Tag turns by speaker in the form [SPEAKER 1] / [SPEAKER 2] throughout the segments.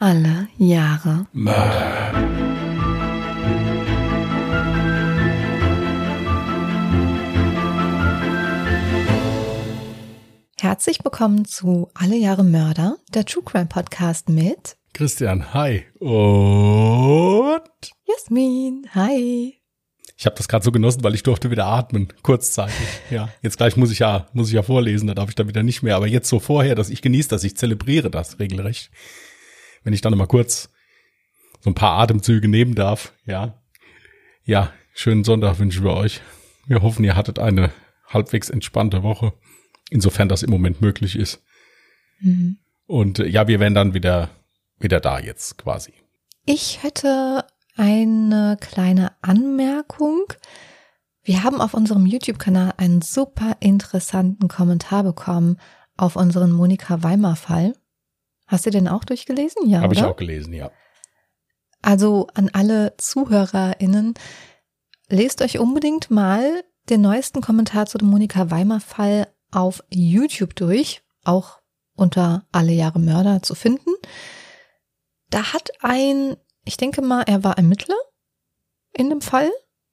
[SPEAKER 1] Alle Jahre
[SPEAKER 2] Mörder.
[SPEAKER 1] Herzlich willkommen zu Alle Jahre Mörder, der True Crime Podcast mit
[SPEAKER 2] Christian, hi. Und
[SPEAKER 1] Jasmin. Hi.
[SPEAKER 2] ich habe das gerade so genossen, weil ich durfte wieder atmen, kurzzeitig. Ja, jetzt gleich muss ich ja muss ich ja vorlesen, da darf ich dann wieder nicht mehr. Aber jetzt so vorher, dass ich genieße das, ich zelebriere das regelrecht. Wenn ich dann mal kurz so ein paar Atemzüge nehmen darf, ja. Ja, schönen Sonntag wünschen wir euch. Wir hoffen, ihr hattet eine halbwegs entspannte Woche, insofern das im Moment möglich ist.
[SPEAKER 1] Mhm.
[SPEAKER 2] Und äh, ja, wir werden dann wieder wieder da jetzt quasi.
[SPEAKER 1] Ich hätte eine kleine Anmerkung. Wir haben auf unserem YouTube-Kanal einen super interessanten Kommentar bekommen auf unseren Monika Weimar-Fall. Hast du den auch durchgelesen? Ja,
[SPEAKER 2] Habe ich auch gelesen, ja.
[SPEAKER 1] Also an alle ZuhörerInnen, lest euch unbedingt mal den neuesten Kommentar zu dem Monika Weimar-Fall auf YouTube durch, auch unter Alle Jahre Mörder zu finden. Da hat ein, ich denke mal, er war Ermittler in dem Fall,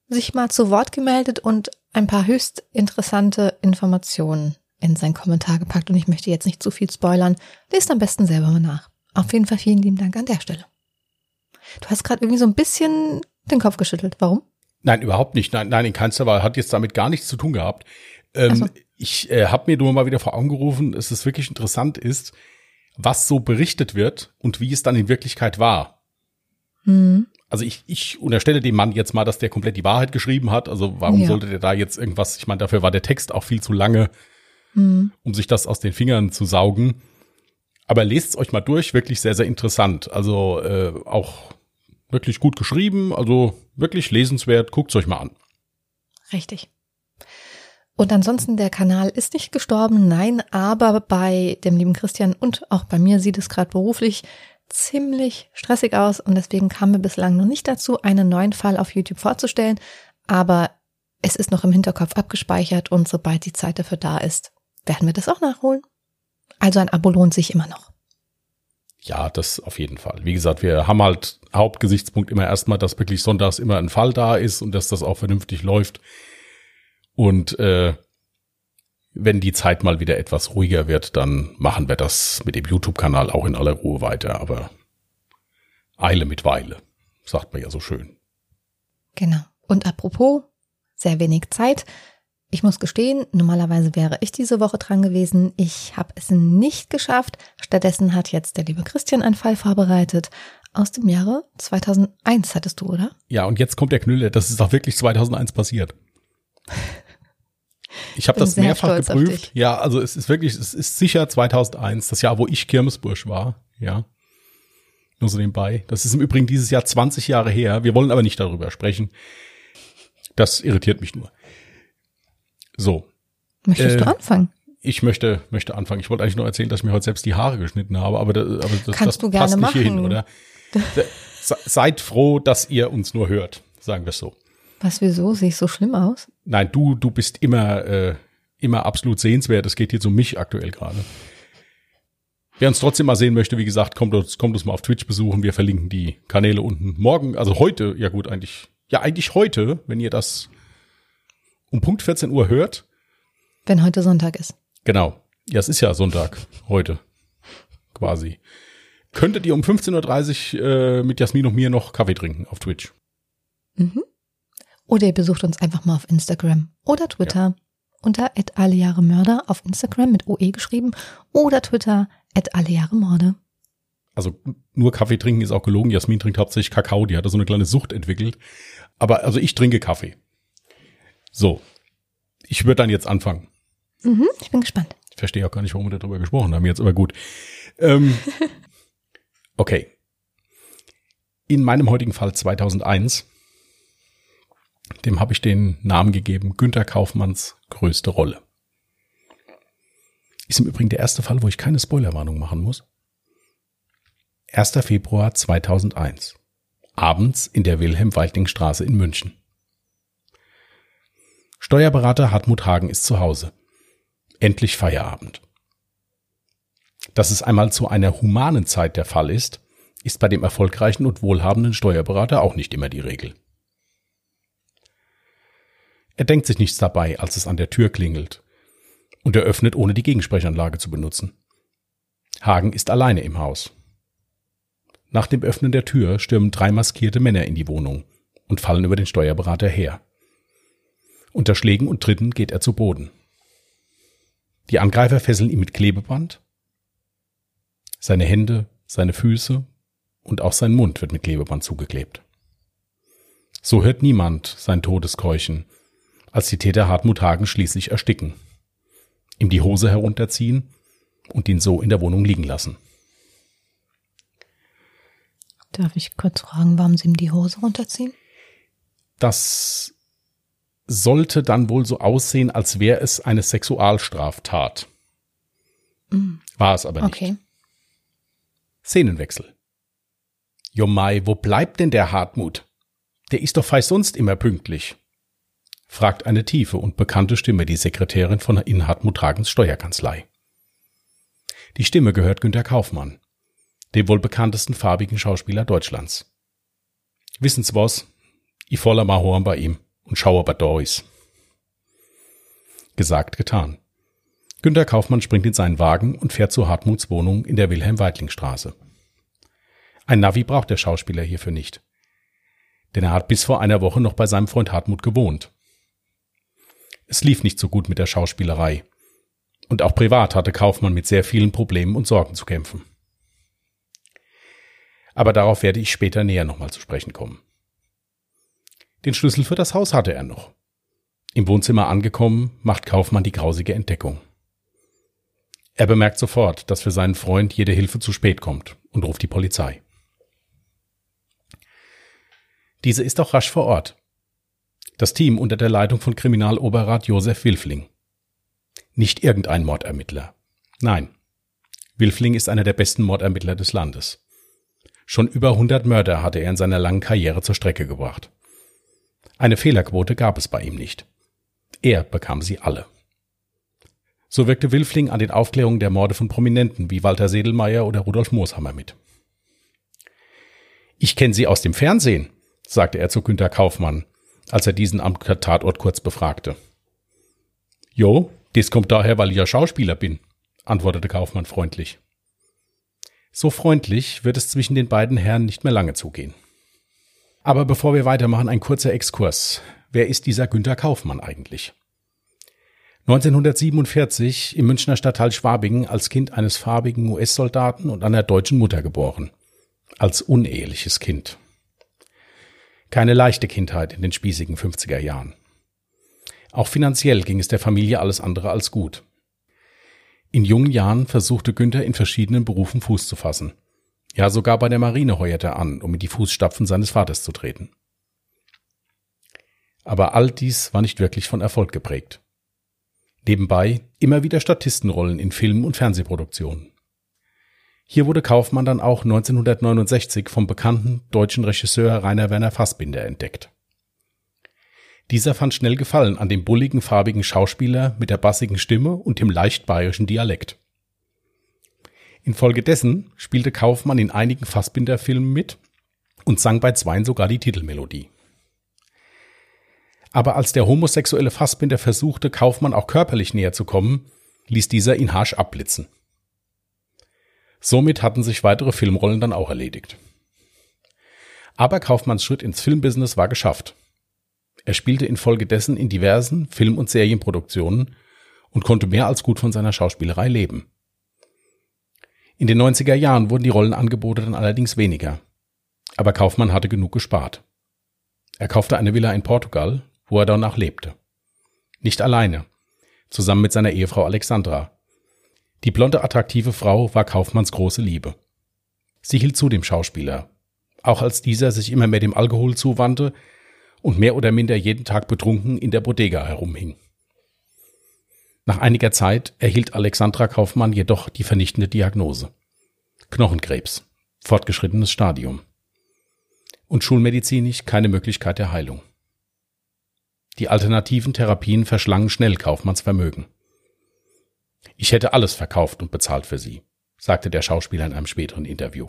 [SPEAKER 1] sich mal zu Wort gemeldet und ein paar höchst interessante Informationen in seinen Kommentar gepackt. Und ich möchte jetzt nicht zu viel spoilern. Lest am besten selber mal nach. Auf jeden Fall vielen lieben Dank an der Stelle. Du hast gerade irgendwie so ein bisschen den Kopf geschüttelt. Warum?
[SPEAKER 2] Nein, überhaupt nicht. Nein, nein, in keinster Weise. Hat jetzt damit gar nichts zu tun gehabt. Ähm,
[SPEAKER 1] so.
[SPEAKER 2] Ich äh, habe mir nur mal wieder vor Augen gerufen, dass es wirklich interessant ist, was so berichtet wird und wie es dann in Wirklichkeit war.
[SPEAKER 1] Hm.
[SPEAKER 2] Also ich, ich unterstelle dem Mann jetzt mal, dass der komplett die Wahrheit geschrieben hat. Also warum
[SPEAKER 1] Ja.
[SPEAKER 2] sollte der da jetzt irgendwas, ich meine, dafür war der Text auch viel zu lange,
[SPEAKER 1] Hm.
[SPEAKER 2] um sich das aus den Fingern zu saugen. Aber lest es euch mal durch, wirklich sehr, sehr interessant. Also äh, auch wirklich gut geschrieben, also wirklich lesenswert. Guckt es euch mal an.
[SPEAKER 1] Richtig. Und ansonsten, der Kanal ist nicht gestorben, nein, aber bei dem lieben Christian und auch bei mir sieht es gerade beruflich ziemlich stressig aus und deswegen kamen wir bislang noch nicht dazu, einen neuen Fall auf YouTube vorzustellen, aber es ist noch im Hinterkopf abgespeichert und sobald die Zeit dafür da ist, werden wir das auch nachholen. Also ein Abo lohnt sich immer noch.
[SPEAKER 2] Ja, das auf jeden Fall. Wie gesagt, wir haben halt Hauptgesichtspunkt immer erstmal, dass wirklich sonntags immer ein Fall da ist und dass das auch vernünftig läuft. Und äh, wenn die Zeit mal wieder etwas ruhiger wird, dann machen wir das mit dem YouTube-Kanal auch in aller Ruhe weiter. Aber Eile mit Weile, sagt man ja so schön.
[SPEAKER 1] Genau. Und apropos, sehr wenig Zeit. Ich muss gestehen, normalerweise wäre ich diese Woche dran gewesen. Ich habe es nicht geschafft. Stattdessen hat jetzt der liebe Christian einen Fall vorbereitet. Aus dem Jahre 2001 hattest du, oder?
[SPEAKER 2] Ja, und jetzt kommt der Knüller. Das ist auch wirklich 2001 passiert. Ich habe das mehrfach geprüft. Ja, also es ist wirklich, es ist sicher 2001, das Jahr, wo ich Kirmesbursch war. Ja, nur so nebenbei. Das ist im Übrigen dieses Jahr 20 Jahre her. Wir wollen aber nicht darüber sprechen. Das irritiert mich nur. So,
[SPEAKER 1] Möchtest
[SPEAKER 2] Äh,
[SPEAKER 1] du anfangen?
[SPEAKER 2] ich möchte möchte anfangen. Ich wollte eigentlich nur erzählen, dass ich mir heute selbst die Haare geschnitten habe, aber, da, aber das,
[SPEAKER 1] Kannst
[SPEAKER 2] das
[SPEAKER 1] du gerne
[SPEAKER 2] passt nicht hier hin,
[SPEAKER 1] machen.
[SPEAKER 2] oder? Se- Seid froh, dass ihr uns nur hört, sagen wir es so.
[SPEAKER 1] Was, wieso? Sehe ich so schlimm aus?
[SPEAKER 2] Nein, du, du bist immer, äh, immer absolut sehenswert. Es geht jetzt um mich aktuell gerade. Wer uns trotzdem mal sehen möchte, wie gesagt, kommt uns, kommt uns mal auf Twitch besuchen. Wir verlinken die Kanäle unten. Morgen, also heute, ja gut, eigentlich, ja eigentlich heute, wenn ihr das um Punkt 14 Uhr hört.
[SPEAKER 1] Wenn heute Sonntag ist.
[SPEAKER 2] Genau. Ja, es ist ja Sonntag heute. Quasi. Könntet ihr um 15.30 Uhr äh, mit Jasmin und mir noch Kaffee trinken auf Twitch.
[SPEAKER 1] Mhm. Oder ihr besucht uns einfach mal auf Instagram oder Twitter unter @allejahremörder auf Instagram mit OE geschrieben oder Twitter @allejahremorde.
[SPEAKER 2] also nur Kaffee trinken ist auch gelogen. Jasmin trinkt hauptsächlich Kakao, die hat da so eine kleine Sucht entwickelt. Aber also ich trinke Kaffee. So. Ich würde dann jetzt anfangen.
[SPEAKER 1] Mhm, ich bin gespannt.
[SPEAKER 2] Ich verstehe auch gar nicht, warum wir darüber gesprochen haben jetzt, aber gut. Ähm, okay. In meinem heutigen Fall 2001, dem habe ich den Namen gegeben, Günter Kaufmanns größte Rolle. Ist im Übrigen der erste Fall, wo ich keine Spoilerwarnung machen muss. 1. Februar 2001. Abends in der Wilhelm-Weidling-Straße in München. Steuerberater Hartmut Hagen ist zu Hause. Endlich Feierabend. Dass es einmal zu einer humanen Zeit der Fall ist, ist bei dem erfolgreichen und wohlhabenden Steuerberater auch nicht immer die Regel. Er denkt sich nichts dabei, als es an der Tür klingelt, und er öffnet, ohne die Gegensprechanlage zu benutzen. Hagen ist alleine im Haus. Nach dem Öffnen der Tür stürmen drei maskierte Männer in die Wohnung und fallen über den Steuerberater her. Unter Schlägen und Tritten geht er zu Boden. Die Angreifer fesseln ihn mit Klebeband. Seine Hände, seine Füße und auch sein Mund wird mit Klebeband zugeklebt. So hört niemand sein Todeskeuchen, als die Täter Hartmut Hagen schließlich ersticken, ihm die Hose herunterziehen und ihn so in der Wohnung liegen lassen.
[SPEAKER 1] Darf ich kurz fragen, warum Sie ihm die Hose runterziehen?
[SPEAKER 2] Das sollte dann wohl so aussehen, als wäre es eine Sexualstraftat.
[SPEAKER 1] Mm.
[SPEAKER 2] War es aber nicht.
[SPEAKER 1] Okay.
[SPEAKER 2] Szenenwechsel. Jo Mai, wo bleibt denn der Hartmut? Der ist doch fast sonst immer pünktlich. fragt eine tiefe und bekannte Stimme die Sekretärin von in Hartmut Hagens Steuerkanzlei. Die Stimme gehört Günter Kaufmann, dem wohl bekanntesten farbigen Schauspieler Deutschlands. Wissen's was? Ich voller mal horn bei ihm und schau aber Doris. Gesagt, getan. Günter Kaufmann springt in seinen Wagen und fährt zu Hartmuts Wohnung in der Wilhelm-Weidling-Straße. Ein Navi braucht der Schauspieler hierfür nicht. Denn er hat bis vor einer Woche noch bei seinem Freund Hartmut gewohnt. Es lief nicht so gut mit der Schauspielerei. Und auch privat hatte Kaufmann mit sehr vielen Problemen und Sorgen zu kämpfen. Aber darauf werde ich später näher nochmal zu sprechen kommen. Den Schlüssel für das Haus hatte er noch. Im Wohnzimmer angekommen, macht Kaufmann die grausige Entdeckung. Er bemerkt sofort, dass für seinen Freund jede Hilfe zu spät kommt und ruft die Polizei. Diese ist auch rasch vor Ort. Das Team unter der Leitung von Kriminaloberrat Josef Wilfling. Nicht irgendein Mordermittler. Nein. Wilfling ist einer der besten Mordermittler des Landes. Schon über 100 Mörder hatte er in seiner langen Karriere zur Strecke gebracht. Eine Fehlerquote gab es bei ihm nicht. Er bekam sie alle. So wirkte Wilfling an den Aufklärungen der Morde von Prominenten wie Walter Sedelmeier oder Rudolf Mooshammer mit. Ich kenne sie aus dem Fernsehen, sagte er zu Günter Kaufmann, als er diesen am Tatort kurz befragte. Jo, das kommt daher, weil ich ja Schauspieler bin, antwortete Kaufmann freundlich. So freundlich wird es zwischen den beiden Herren nicht mehr lange zugehen. Aber bevor wir weitermachen, ein kurzer Exkurs. Wer ist dieser Günter Kaufmann eigentlich? 1947 im Münchner Stadtteil Schwabingen als Kind eines farbigen US-Soldaten und einer deutschen Mutter geboren. Als uneheliches Kind. Keine leichte Kindheit in den spießigen 50er Jahren. Auch finanziell ging es der Familie alles andere als gut. In jungen Jahren versuchte Günther in verschiedenen Berufen Fuß zu fassen. Ja, sogar bei der Marine heuerte er an, um in die Fußstapfen seines Vaters zu treten. Aber all dies war nicht wirklich von Erfolg geprägt. Nebenbei immer wieder Statistenrollen in Film- und Fernsehproduktionen. Hier wurde Kaufmann dann auch 1969 vom bekannten deutschen Regisseur Rainer Werner Fassbinder entdeckt. Dieser fand schnell Gefallen an dem bulligen, farbigen Schauspieler mit der bassigen Stimme und dem leicht bayerischen Dialekt. Infolgedessen spielte Kaufmann in einigen Fassbinder-Filmen mit und sang bei zweien sogar die Titelmelodie. Aber als der homosexuelle Fassbinder versuchte, Kaufmann auch körperlich näher zu kommen, ließ dieser ihn harsch abblitzen. Somit hatten sich weitere Filmrollen dann auch erledigt. Aber Kaufmanns Schritt ins Filmbusiness war geschafft. Er spielte infolgedessen in diversen Film- und Serienproduktionen und konnte mehr als gut von seiner Schauspielerei leben. In den 90er Jahren wurden die Rollenangebote dann allerdings weniger. Aber Kaufmann hatte genug gespart. Er kaufte eine Villa in Portugal, wo er danach lebte. Nicht alleine, zusammen mit seiner Ehefrau Alexandra. Die blonde, attraktive Frau war Kaufmanns große Liebe. Sie hielt zu dem Schauspieler, auch als dieser sich immer mehr dem Alkohol zuwandte und mehr oder minder jeden Tag betrunken in der Bodega herumhing. Nach einiger Zeit erhielt Alexandra Kaufmann jedoch die vernichtende Diagnose. Knochenkrebs, fortgeschrittenes Stadium. Und schulmedizinisch keine Möglichkeit der Heilung. Die alternativen Therapien verschlangen schnell Kaufmanns Vermögen. Ich hätte alles verkauft und bezahlt für sie, sagte der Schauspieler in einem späteren Interview.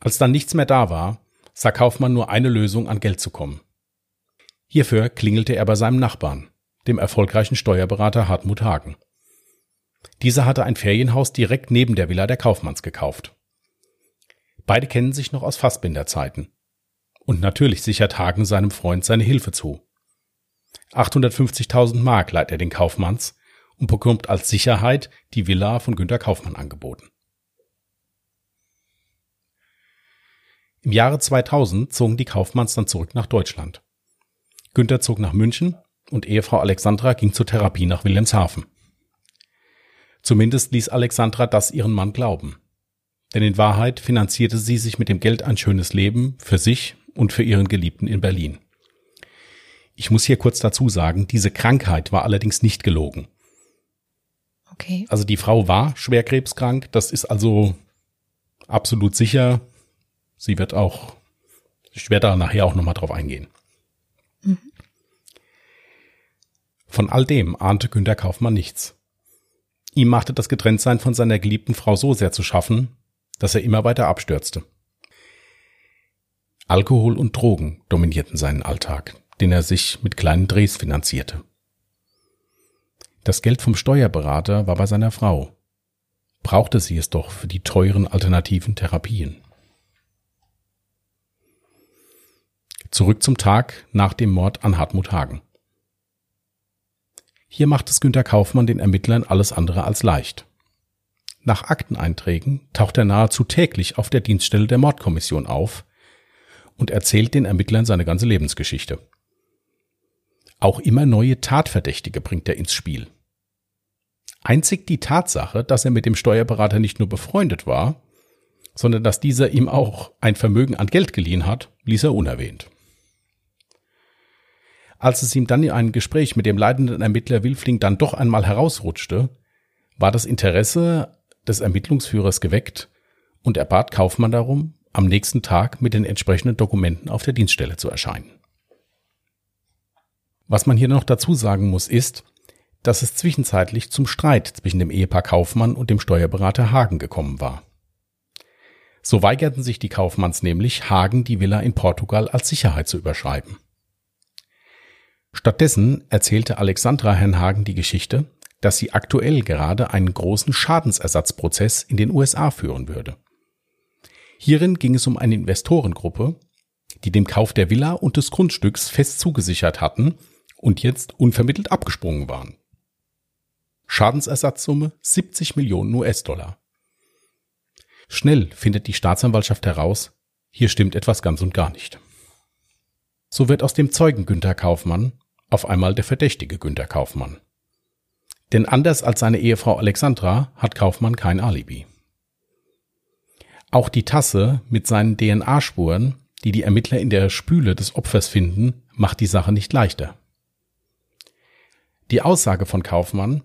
[SPEAKER 2] Als dann nichts mehr da war, sah Kaufmann nur eine Lösung, an Geld zu kommen. Hierfür klingelte er bei seinem Nachbarn, dem erfolgreichen Steuerberater Hartmut Hagen. Dieser hatte ein Ferienhaus direkt neben der Villa der Kaufmanns gekauft. Beide kennen sich noch aus Fassbinderzeiten. Und natürlich sichert Hagen seinem Freund seine Hilfe zu. 850.000 Mark leiht er den Kaufmanns und bekommt als Sicherheit die Villa von Günter Kaufmann angeboten. Im Jahre 2000 zogen die Kaufmanns dann zurück nach Deutschland. Günter zog nach München und Ehefrau Alexandra ging zur Therapie nach Wilhelmshaven. Zumindest ließ Alexandra das ihren Mann glauben. Denn in Wahrheit finanzierte sie sich mit dem Geld ein schönes Leben für sich und für ihren Geliebten in Berlin. Ich muss hier kurz dazu sagen, diese Krankheit war allerdings nicht gelogen.
[SPEAKER 1] Okay.
[SPEAKER 2] Also die Frau war schwerkrebskrank, das ist also absolut sicher. Sie wird auch, ich werde da nachher auch nochmal drauf eingehen. Mhm. Von all dem ahnte Günter Kaufmann nichts. Ihm machte das Getrenntsein von seiner geliebten Frau so sehr zu schaffen, dass er immer weiter abstürzte. Alkohol und Drogen dominierten seinen Alltag, den er sich mit kleinen Drehs finanzierte. Das Geld vom Steuerberater war bei seiner Frau. Brauchte sie es doch für die teuren alternativen Therapien. Zurück zum Tag nach dem Mord an Hartmut Hagen. Hier macht es Günter Kaufmann den Ermittlern alles andere als leicht. Nach Akteneinträgen taucht er nahezu täglich auf der Dienststelle der Mordkommission auf und erzählt den Ermittlern seine ganze Lebensgeschichte. Auch immer neue Tatverdächtige bringt er ins Spiel. Einzig die Tatsache, dass er mit dem Steuerberater nicht nur befreundet war, sondern dass dieser ihm auch ein Vermögen an Geld geliehen hat, ließ er unerwähnt. Als es ihm dann in einem Gespräch mit dem leitenden Ermittler Wilfling dann doch einmal herausrutschte, war das Interesse des Ermittlungsführers geweckt und er bat Kaufmann darum, am nächsten Tag mit den entsprechenden Dokumenten auf der Dienststelle zu erscheinen. Was man hier noch dazu sagen muss, ist, dass es zwischenzeitlich zum Streit zwischen dem Ehepaar Kaufmann und dem Steuerberater Hagen gekommen war. So weigerten sich die Kaufmanns nämlich, Hagen die Villa in Portugal als Sicherheit zu überschreiben. Stattdessen erzählte Alexandra Herrn Hagen die Geschichte, dass sie aktuell gerade einen großen Schadensersatzprozess in den USA führen würde. Hierin ging es um eine Investorengruppe, die dem Kauf der Villa und des Grundstücks fest zugesichert hatten und jetzt unvermittelt abgesprungen waren. Schadensersatzsumme 70 Millionen US-Dollar. Schnell findet die Staatsanwaltschaft heraus, hier stimmt etwas ganz und gar nicht. So wird aus dem Zeugen Günther Kaufmann auf einmal der verdächtige Günther Kaufmann. Denn anders als seine Ehefrau Alexandra hat Kaufmann kein Alibi. Auch die Tasse mit seinen DNA-Spuren, die die Ermittler in der Spüle des Opfers finden, macht die Sache nicht leichter. Die Aussage von Kaufmann,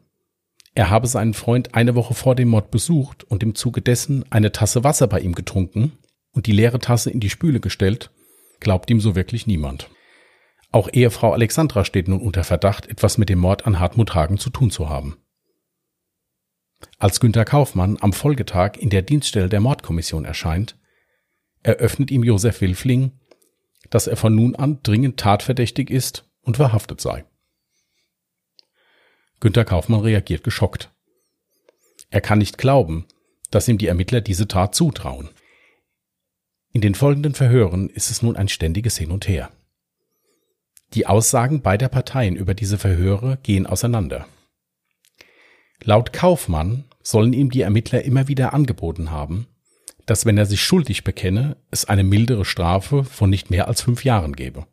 [SPEAKER 2] er habe seinen Freund eine Woche vor dem Mord besucht und im Zuge dessen eine Tasse Wasser bei ihm getrunken und die leere Tasse in die Spüle gestellt, glaubt ihm so wirklich niemand. Auch Ehefrau Alexandra steht nun unter Verdacht, etwas mit dem Mord an Hartmut Hagen zu tun zu haben. Als Günter Kaufmann am Folgetag in der Dienststelle der Mordkommission erscheint, eröffnet ihm Josef Wilfling, dass er von nun an dringend tatverdächtig ist und verhaftet sei. Günter Kaufmann reagiert geschockt. Er kann nicht glauben, dass ihm die Ermittler diese Tat zutrauen. In den folgenden Verhören ist es nun ein ständiges Hin und Her. Die Aussagen beider Parteien über diese Verhöre gehen auseinander. Laut Kaufmann sollen ihm die Ermittler immer wieder angeboten haben, dass wenn er sich schuldig bekenne, es eine mildere Strafe von nicht mehr als fünf Jahren gebe.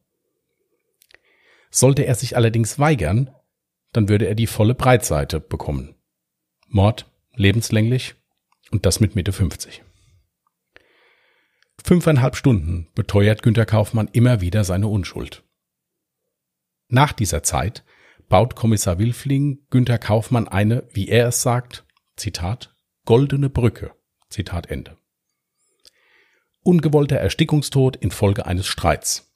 [SPEAKER 2] Sollte er sich allerdings weigern, dann würde er die volle Breitseite bekommen. Mord, lebenslänglich und das mit Mitte 50. Fünfeinhalb Stunden beteuert Günter Kaufmann immer wieder seine Unschuld. Nach dieser Zeit baut Kommissar Wilfling Günter Kaufmann eine, wie er es sagt, Zitat, goldene Brücke, Zitat Ende. Ungewollter Erstickungstod infolge eines Streits.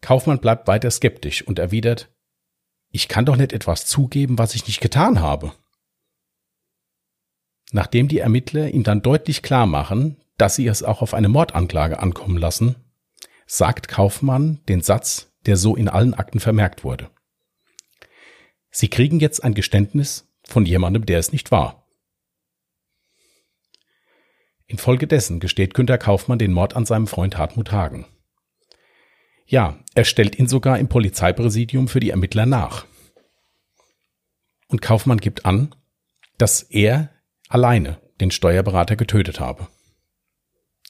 [SPEAKER 2] Kaufmann bleibt weiter skeptisch und erwidert, ich kann doch nicht etwas zugeben, was ich nicht getan habe. Nachdem die Ermittler ihm dann deutlich klar machen, dass sie es auch auf eine Mordanklage ankommen lassen, sagt Kaufmann den Satz, der so in allen Akten vermerkt wurde. Sie kriegen jetzt ein Geständnis von jemandem, der es nicht war. Infolgedessen gesteht Günter Kaufmann den Mord an seinem Freund Hartmut Hagen. Ja, er stellt ihn sogar im Polizeipräsidium für die Ermittler nach. Und Kaufmann gibt an, dass er alleine den Steuerberater getötet habe.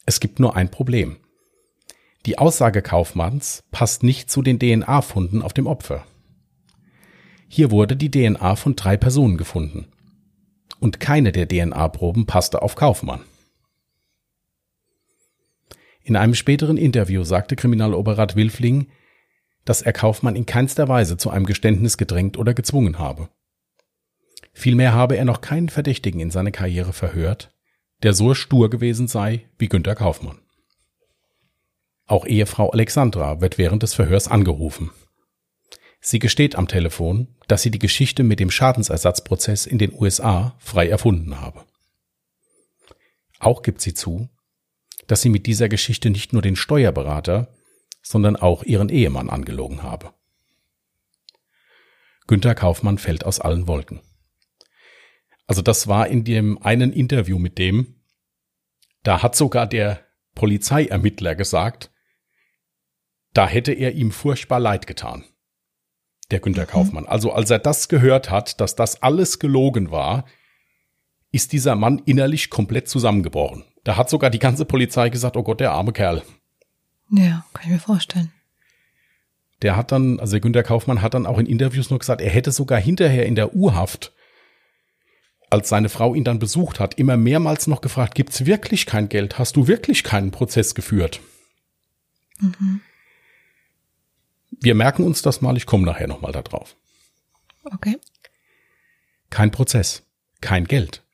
[SPEAKER 2] Es gibt nur ein Problem. Die Aussage Kaufmanns passt nicht zu den DNA-Funden auf dem Opfer. Hier wurde die DNA von drei Personen gefunden. Und keine der DNA-Proben passte auf Kaufmann. In einem späteren Interview sagte Kriminaloberrat Wilfling, dass er Kaufmann in keinster Weise zu einem Geständnis gedrängt oder gezwungen habe. Vielmehr habe er noch keinen Verdächtigen in seiner Karriere verhört, der so stur gewesen sei wie Günter Kaufmann. Auch Ehefrau Alexandra wird während des Verhörs angerufen. Sie gesteht am Telefon, dass sie die Geschichte mit dem Schadensersatzprozess in den USA frei erfunden habe. Auch gibt sie zu, dass sie mit dieser Geschichte nicht nur den Steuerberater, sondern auch ihren Ehemann angelogen habe. Günter Kaufmann fällt aus allen Wolken. Also das war in dem einen Interview mit dem, da hat sogar der Polizeiermittler gesagt, da hätte er ihm furchtbar leid getan. Der Günter mhm. Kaufmann. Also als er das gehört hat, dass das alles gelogen war, ist dieser Mann innerlich komplett zusammengebrochen. Da hat sogar die ganze Polizei gesagt, oh Gott, der arme Kerl.
[SPEAKER 1] Ja, kann ich mir vorstellen.
[SPEAKER 2] Der hat dann, also der Günter Kaufmann hat dann auch in Interviews nur gesagt, er hätte sogar hinterher in der Urhaft, als seine Frau ihn dann besucht hat, immer mehrmals noch gefragt, gibt's wirklich kein Geld? Hast du wirklich keinen Prozess geführt? Mhm. Wir merken uns das mal, ich komme nachher nochmal da drauf.
[SPEAKER 1] Okay.
[SPEAKER 2] Kein Prozess, kein Geld.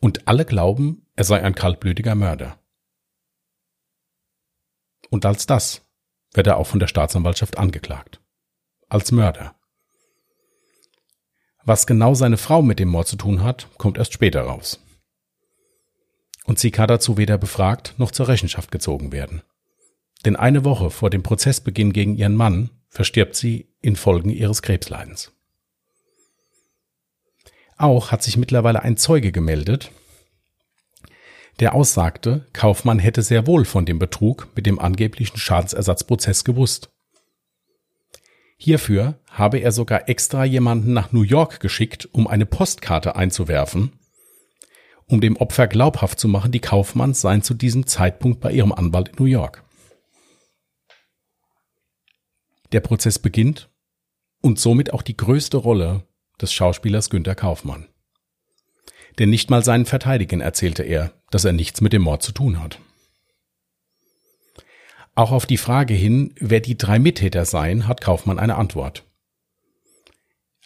[SPEAKER 2] Und alle glauben, er sei ein kaltblütiger Mörder. Und als das wird er auch von der Staatsanwaltschaft angeklagt. Als Mörder. Was genau seine Frau mit dem Mord zu tun hat, kommt erst später raus. Und sie kann dazu weder befragt noch zur Rechenschaft gezogen werden. Denn eine Woche vor dem Prozessbeginn gegen ihren Mann verstirbt sie infolgen ihres Krebsleidens. Auch hat sich mittlerweile ein Zeuge gemeldet, der aussagte, Kaufmann hätte sehr wohl von dem Betrug mit dem angeblichen Schadensersatzprozess gewusst. Hierfür habe er sogar extra jemanden nach New York geschickt, um eine Postkarte einzuwerfen, um dem Opfer glaubhaft zu machen, die Kaufmanns seien zu diesem Zeitpunkt bei ihrem Anwalt in New York. Der Prozess beginnt und somit auch die größte Rolle des Schauspielers Günter Kaufmann. Denn nicht mal seinen Verteidigern erzählte er, dass er nichts mit dem Mord zu tun hat. Auch auf die Frage hin, wer die drei Mittäter seien, hat Kaufmann eine Antwort.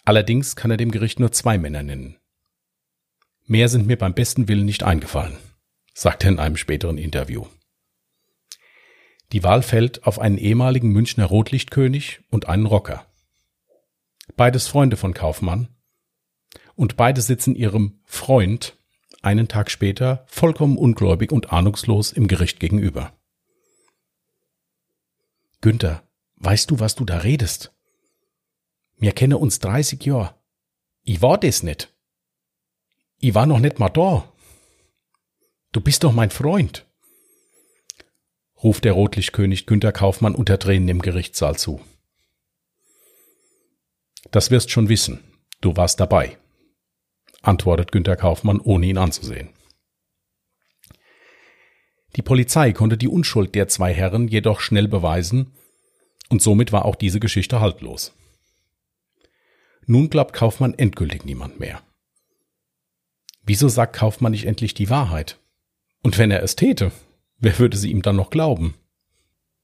[SPEAKER 2] Allerdings kann er dem Gericht nur zwei Männer nennen. Mehr sind mir beim besten Willen nicht eingefallen, sagt er in einem späteren Interview. Die Wahl fällt auf einen ehemaligen Münchner Rotlichtkönig und einen Rocker. Beides Freunde von Kaufmann. Und beide sitzen ihrem Freund einen Tag später vollkommen ungläubig und ahnungslos im Gericht gegenüber. Günther, weißt du, was du da redest? Mir kenne uns 30 Jahr. Ich war das nicht. Ich war noch nicht mal da. Du bist doch mein Freund ruft der Rotlichtkönig Günter Kaufmann unter Tränen im Gerichtssaal zu. Das wirst schon wissen. Du warst dabei, antwortet Günter Kaufmann, ohne ihn anzusehen. Die Polizei konnte die Unschuld der zwei Herren jedoch schnell beweisen, und somit war auch diese Geschichte haltlos. Nun glaubt Kaufmann endgültig niemand mehr. Wieso sagt Kaufmann nicht endlich die Wahrheit? Und wenn er es täte, Wer würde sie ihm dann noch glauben?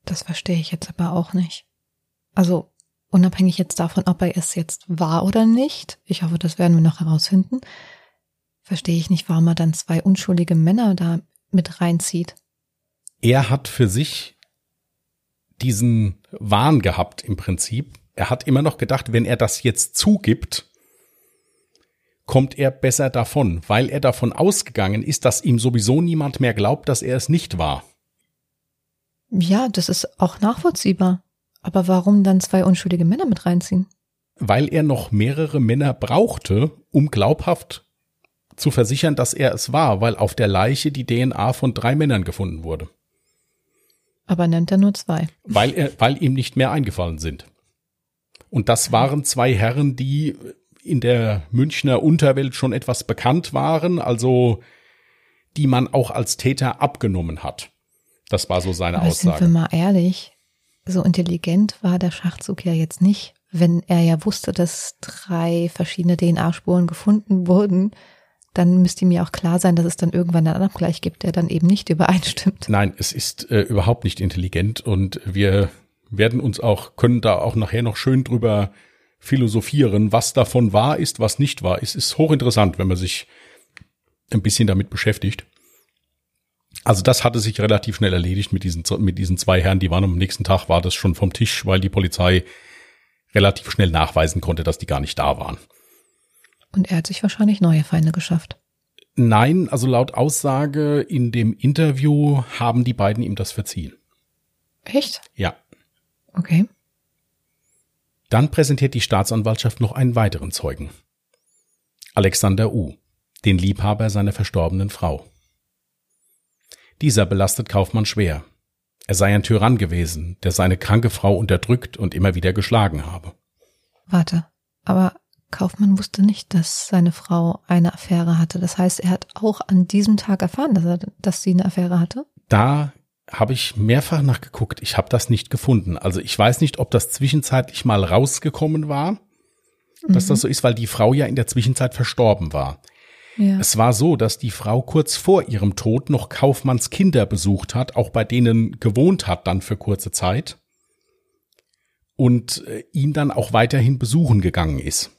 [SPEAKER 1] Das verstehe ich jetzt aber auch nicht. Also unabhängig jetzt davon, ob er es jetzt war oder nicht, ich hoffe, das werden wir noch herausfinden, verstehe ich nicht, warum er dann zwei unschuldige Männer da mit reinzieht.
[SPEAKER 2] Er hat für sich diesen Wahn gehabt im Prinzip. Er hat immer noch gedacht, wenn er das jetzt zugibt, kommt er besser davon, weil er davon ausgegangen ist, dass ihm sowieso niemand mehr glaubt, dass er es nicht war.
[SPEAKER 1] Ja, das ist auch nachvollziehbar. Aber warum dann zwei unschuldige Männer mit reinziehen?
[SPEAKER 2] Weil er noch mehrere Männer brauchte, um glaubhaft zu versichern, dass er es war, weil auf der Leiche die DNA von drei Männern gefunden wurde.
[SPEAKER 1] Aber nennt er nur zwei.
[SPEAKER 2] Weil er, weil ihm nicht mehr eingefallen sind. Und das waren zwei Herren, die in der Münchner Unterwelt schon etwas bekannt waren, also die man auch als Täter abgenommen hat. Das war so seine
[SPEAKER 1] Aber
[SPEAKER 2] Aussage.
[SPEAKER 1] Sind wir mal ehrlich, so intelligent war der Schachzug ja jetzt nicht, wenn er ja wusste, dass drei verschiedene DNA-Spuren gefunden wurden. Dann müsste ja auch klar sein, dass es dann irgendwann einen Abgleich gibt, der dann eben nicht übereinstimmt.
[SPEAKER 2] Nein, es ist äh, überhaupt nicht intelligent und wir werden uns auch, können da auch nachher noch schön drüber philosophieren, was davon wahr ist, was nicht wahr ist. Ist hochinteressant, wenn man sich ein bisschen damit beschäftigt. Also das hatte sich relativ schnell erledigt mit diesen, mit diesen zwei Herren. Die waren am nächsten Tag, war das schon vom Tisch, weil die Polizei relativ schnell nachweisen konnte, dass die gar nicht da waren.
[SPEAKER 1] Und er hat sich wahrscheinlich neue Feinde geschafft.
[SPEAKER 2] Nein, also laut Aussage in dem Interview haben die beiden ihm das verziehen.
[SPEAKER 1] Echt?
[SPEAKER 2] Ja.
[SPEAKER 1] Okay.
[SPEAKER 2] Dann präsentiert die Staatsanwaltschaft noch einen weiteren Zeugen. Alexander U., den Liebhaber seiner verstorbenen Frau. Dieser belastet Kaufmann schwer. Er sei ein Tyrann gewesen, der seine kranke Frau unterdrückt und immer wieder geschlagen habe.
[SPEAKER 1] Warte, aber Kaufmann wusste nicht, dass seine Frau eine Affäre hatte. Das heißt, er hat auch an diesem Tag erfahren, dass, er, dass sie eine Affäre hatte?
[SPEAKER 2] Da habe ich mehrfach nachgeguckt. Ich habe das nicht gefunden. Also ich weiß nicht, ob das zwischenzeitlich mal rausgekommen war, dass mhm. das so ist, weil die Frau ja in der Zwischenzeit verstorben war. Ja. Es war so, dass die Frau kurz vor ihrem Tod noch Kaufmanns Kinder besucht hat, auch bei denen gewohnt hat dann für kurze Zeit und äh, ihn dann auch weiterhin besuchen gegangen ist.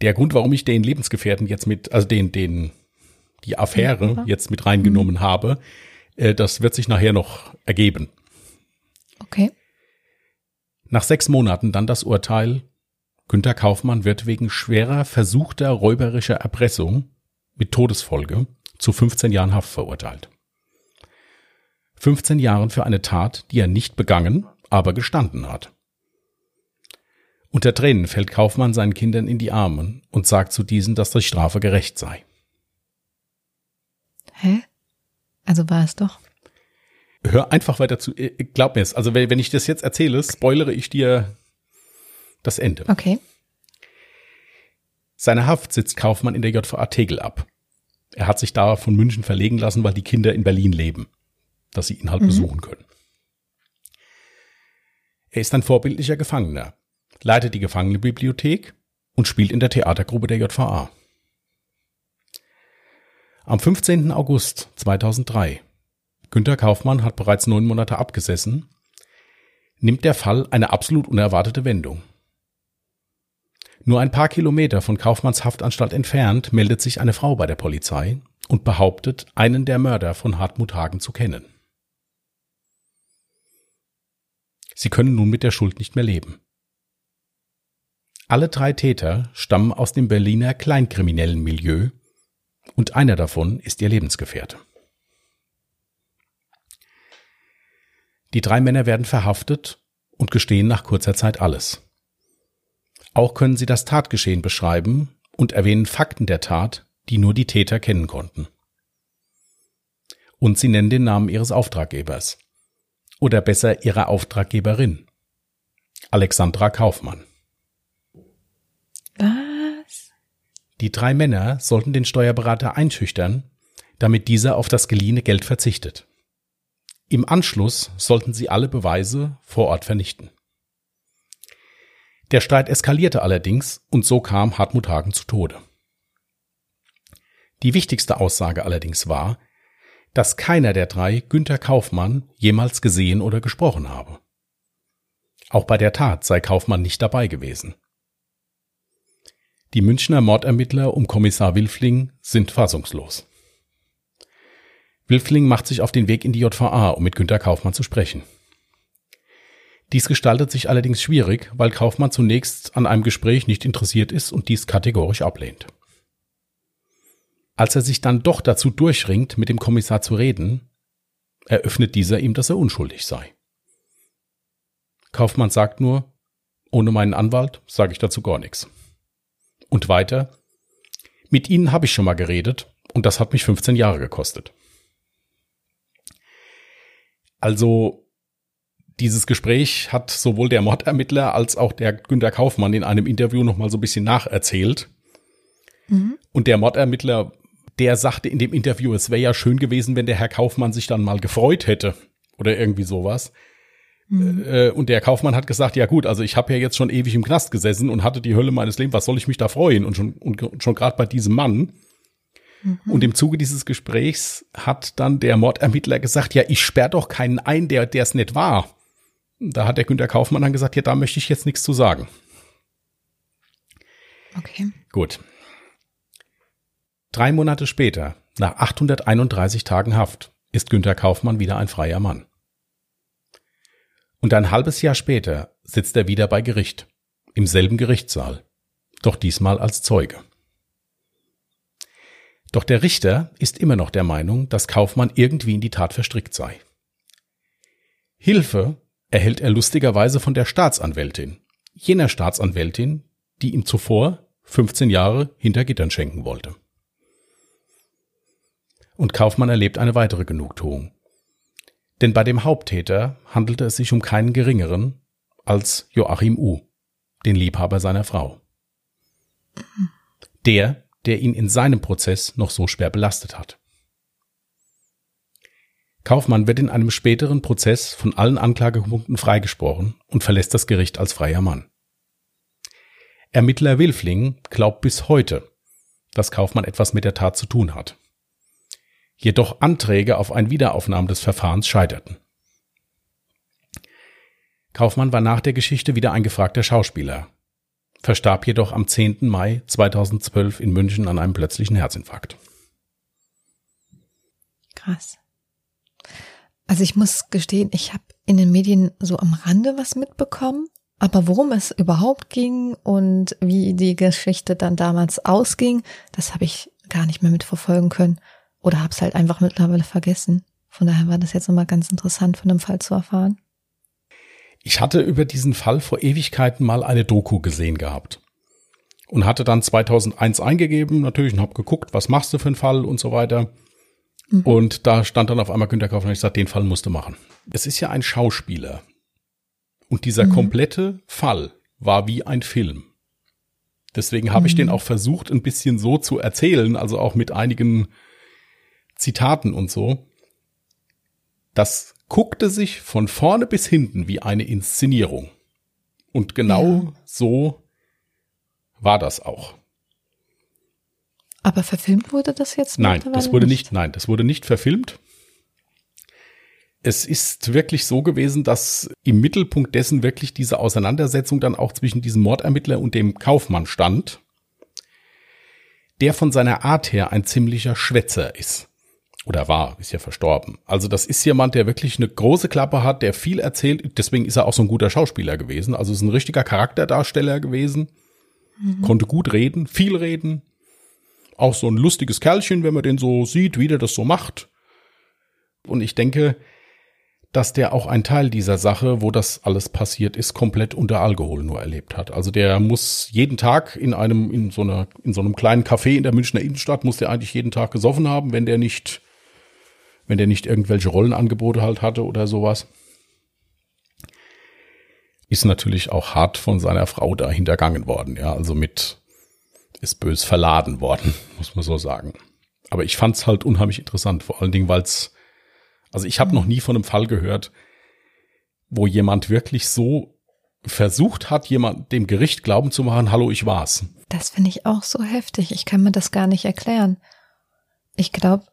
[SPEAKER 2] Der Grund, warum ich den Lebensgefährten jetzt mit, also den, den, die Affäre ja, jetzt mit reingenommen mhm. habe, äh, das wird sich nachher noch ergeben.
[SPEAKER 1] Okay.
[SPEAKER 2] Nach sechs Monaten dann das Urteil, Günter Kaufmann wird wegen schwerer versuchter räuberischer Erpressung mit Todesfolge zu 15 Jahren Haft verurteilt. 15 Jahren für eine Tat, die er nicht begangen, aber gestanden hat. Unter Tränen fällt Kaufmann seinen Kindern in die Arme und sagt zu diesen, dass die Strafe gerecht sei.
[SPEAKER 1] Hä? Also war es doch.
[SPEAKER 2] Hör einfach weiter zu. Äh, glaub mir es. Also wenn ich das jetzt erzähle, spoilere ich dir das Ende.
[SPEAKER 1] Okay.
[SPEAKER 2] Seine Haft sitzt Kaufmann in der JVA Tegel ab. Er hat sich da von München verlegen lassen, weil die Kinder in Berlin leben, dass sie ihn halt mhm. besuchen können. Er ist ein vorbildlicher Gefangener, leitet die Gefangenenbibliothek und spielt in der Theatergruppe der JVA. Am 15. August 2003, Günter Kaufmann hat bereits neun Monate abgesessen, nimmt der Fall eine absolut unerwartete Wendung. Nur ein paar Kilometer von Kaufmanns Haftanstalt entfernt meldet sich eine Frau bei der Polizei und behauptet, einen der Mörder von Hartmut Hagen zu kennen. Sie können nun mit der Schuld nicht mehr leben. Alle drei Täter stammen aus dem Berliner kleinkriminellen Milieu und einer davon ist ihr Lebensgefährte. Die drei Männer werden verhaftet und gestehen nach kurzer Zeit alles. Auch können sie das Tatgeschehen beschreiben und erwähnen Fakten der Tat, die nur die Täter kennen konnten. Und sie nennen den Namen ihres Auftraggebers. Oder besser ihrer Auftraggeberin. Alexandra Kaufmann. Die drei Männer sollten den Steuerberater einschüchtern, damit dieser auf das geliehene Geld verzichtet. Im Anschluss sollten sie alle Beweise vor Ort vernichten. Der Streit eskalierte allerdings und so kam Hartmut Hagen zu Tode. Die wichtigste Aussage allerdings war, dass keiner der drei Günther Kaufmann jemals gesehen oder gesprochen habe. Auch bei der Tat sei Kaufmann nicht dabei gewesen. Die Münchner Mordermittler um Kommissar Wilfling sind fassungslos. Wilfling macht sich auf den Weg in die JVA, um mit Günter Kaufmann zu sprechen. Dies gestaltet sich allerdings schwierig, weil Kaufmann zunächst an einem Gespräch nicht interessiert ist und dies kategorisch ablehnt. Als er sich dann doch dazu durchringt, mit dem Kommissar zu reden, eröffnet dieser ihm, dass er unschuldig sei. Kaufmann sagt nur, ohne meinen Anwalt sage ich dazu gar nichts. Und weiter, mit Ihnen habe ich schon mal geredet und das hat mich 15 Jahre gekostet. Also dieses Gespräch hat sowohl der Mordermittler als auch der Günter Kaufmann in einem Interview noch mal so ein bisschen nacherzählt. Mhm. Und der Mordermittler, der sagte in dem Interview, es wäre ja schön gewesen, wenn der Herr Kaufmann sich dann mal gefreut hätte oder irgendwie sowas. Mhm. Äh, und der Kaufmann hat gesagt, ja gut, also ich habe ja jetzt schon ewig im Knast gesessen und hatte die Hölle meines Lebens, was soll ich mich da freuen? Und schon, und schon gerade bei diesem Mann. Mhm. Und im Zuge dieses Gesprächs hat dann der Mordermittler gesagt, ja, ich sperr doch keinen ein, der der es nicht war. Da hat der Günter Kaufmann dann gesagt, ja, da möchte ich jetzt nichts zu sagen.
[SPEAKER 1] Okay.
[SPEAKER 2] Gut. Drei Monate später, nach 831 Tagen Haft, ist Günter Kaufmann wieder ein freier Mann. Und ein halbes Jahr später sitzt er wieder bei Gericht, im selben Gerichtssaal, doch diesmal als Zeuge. Doch der Richter ist immer noch der Meinung, dass Kaufmann irgendwie in die Tat verstrickt sei. Hilfe erhält er lustigerweise von der Staatsanwältin, jener Staatsanwältin, die ihm zuvor 15 Jahre hinter Gittern schenken wollte. Und Kaufmann erlebt eine weitere Genugtuung. Denn bei dem Haupttäter handelte es sich um keinen geringeren als Joachim U., den Liebhaber seiner Frau. Der, der ihn in seinem Prozess noch so schwer belastet hat. Kaufmann wird in einem späteren Prozess von allen Anklagepunkten freigesprochen und verlässt das Gericht als freier Mann. Ermittler Wilfling glaubt bis heute, dass Kaufmann etwas mit der Tat zu tun hat. Jedoch Anträge auf ein Wiederaufnahmen des Verfahrens scheiterten. Kaufmann war nach der Geschichte wieder ein gefragter Schauspieler, verstarb jedoch am 10. Mai 2012 in München an einem plötzlichen Herzinfarkt.
[SPEAKER 1] Krass. Also ich muss gestehen, ich habe in den Medien so am Rande was mitbekommen, aber worum es überhaupt ging und wie die Geschichte dann damals ausging, das habe ich gar nicht mehr mitverfolgen können oder habe es halt einfach mittlerweile vergessen. Von daher war das jetzt nochmal ganz interessant von dem Fall zu erfahren.
[SPEAKER 2] Ich hatte über diesen Fall vor Ewigkeiten mal eine Doku gesehen gehabt und hatte dann 2001 eingegeben, natürlich, und habe geguckt, was machst du für einen Fall und so weiter. Mhm. Und da stand dann auf einmal Günter Kaufmann, ich sagte, den Fall musste machen. Es ist ja ein Schauspieler. Und dieser mhm. komplette Fall war wie ein Film. Deswegen habe mhm. ich den auch versucht, ein bisschen so zu erzählen, also auch mit einigen Zitaten und so. Das guckte sich von vorne bis hinten wie eine Inszenierung. Und genau ja. so war das auch.
[SPEAKER 1] Aber verfilmt wurde das jetzt?
[SPEAKER 2] Nein, das wurde nicht? nicht, nein, das wurde nicht verfilmt. Es ist wirklich so gewesen, dass im Mittelpunkt dessen wirklich diese Auseinandersetzung dann auch zwischen diesem Mordermittler und dem Kaufmann stand, der von seiner Art her ein ziemlicher Schwätzer ist. Oder war, ist ja verstorben. Also das ist jemand, der wirklich eine große Klappe hat, der viel erzählt. Deswegen ist er auch so ein guter Schauspieler gewesen. Also ist ein richtiger Charakterdarsteller gewesen. Mhm. Konnte gut reden, viel reden, auch so ein lustiges Kerlchen, wenn man den so sieht, wie der das so macht. Und ich denke, dass der auch ein Teil dieser Sache, wo das alles passiert ist, komplett unter Alkohol nur erlebt hat. Also der muss jeden Tag in einem, in so einer, in so einem kleinen Café in der Münchner Innenstadt, muss der eigentlich jeden Tag gesoffen haben, wenn der nicht, wenn der nicht irgendwelche Rollenangebote halt hatte oder sowas. Ist natürlich auch hart von seiner Frau da hintergangen worden, ja, also mit ist bös verladen worden, muss man so sagen. Aber ich fand's halt unheimlich interessant, vor allen Dingen, weil's, also ich habe noch nie von einem Fall gehört, wo jemand wirklich so versucht hat, jemand dem Gericht glauben zu machen, hallo, ich war's.
[SPEAKER 1] Das finde ich auch so heftig. Ich kann mir das gar nicht erklären. Ich glaube,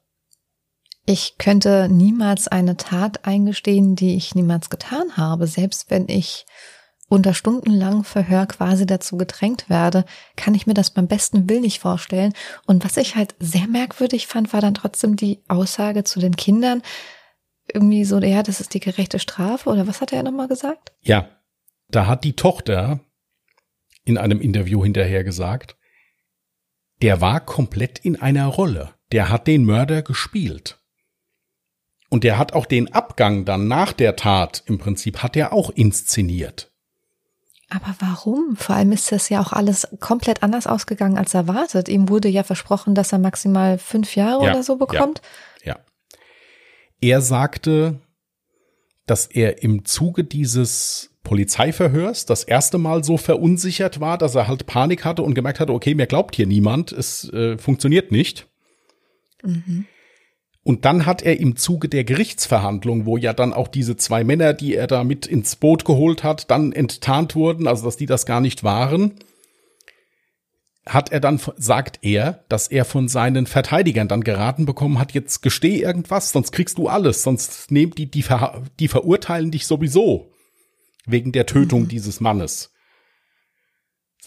[SPEAKER 1] ich könnte niemals eine Tat eingestehen, die ich niemals getan habe, selbst wenn ich unter stundenlangem Verhör quasi dazu gedrängt werde, kann ich mir das beim besten Willen nicht vorstellen. Und was ich halt sehr merkwürdig fand, war dann trotzdem die Aussage zu den Kindern, irgendwie so, ja, das ist die gerechte Strafe oder was hat er nochmal gesagt?
[SPEAKER 2] Ja, da hat die Tochter in einem Interview hinterher gesagt, der war komplett in einer Rolle. Der hat den Mörder gespielt. Und der hat auch den Abgang dann nach der Tat im Prinzip hat er auch inszeniert.
[SPEAKER 1] Aber warum? Vor allem ist das ja auch alles komplett anders ausgegangen als erwartet. Ihm wurde ja versprochen, dass er maximal fünf Jahre ja, oder so bekommt.
[SPEAKER 2] Ja, ja. Er sagte, dass er im Zuge dieses Polizeiverhörs das erste Mal so verunsichert war, dass er halt Panik hatte und gemerkt hatte, okay, mir glaubt hier niemand, es äh, funktioniert nicht. Mhm. Und dann hat er im Zuge der Gerichtsverhandlung, wo ja dann auch diese zwei Männer, die er da mit ins Boot geholt hat, dann enttarnt wurden, also dass die das gar nicht waren, hat er dann, sagt er, dass er von seinen Verteidigern dann geraten bekommen hat, jetzt gesteh irgendwas, sonst kriegst du alles, sonst nehmen die, die, ver die verurteilen dich sowieso wegen der Tötung mhm. dieses Mannes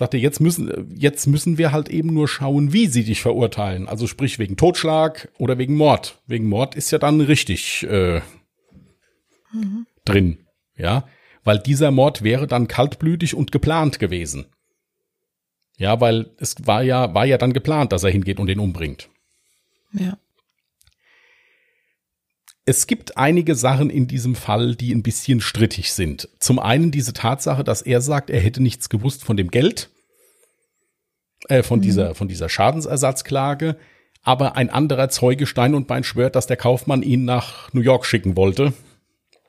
[SPEAKER 2] sagte, jetzt müssen, jetzt müssen wir halt eben nur schauen, wie sie dich verurteilen. Also sprich wegen Totschlag oder wegen Mord. Wegen Mord ist ja dann richtig äh, mhm. drin, ja, weil dieser Mord wäre dann kaltblütig und geplant gewesen. Ja, weil es war ja, war ja dann geplant, dass er hingeht und den umbringt.
[SPEAKER 1] Ja.
[SPEAKER 2] Es gibt einige Sachen in diesem Fall, die ein bisschen strittig sind. Zum einen diese Tatsache, dass er sagt, er hätte nichts gewusst von dem Geld, äh, von mhm. dieser, von dieser Schadensersatzklage. Aber ein anderer Zeuge Stein und Bein schwört, dass der Kaufmann ihn nach New York schicken wollte,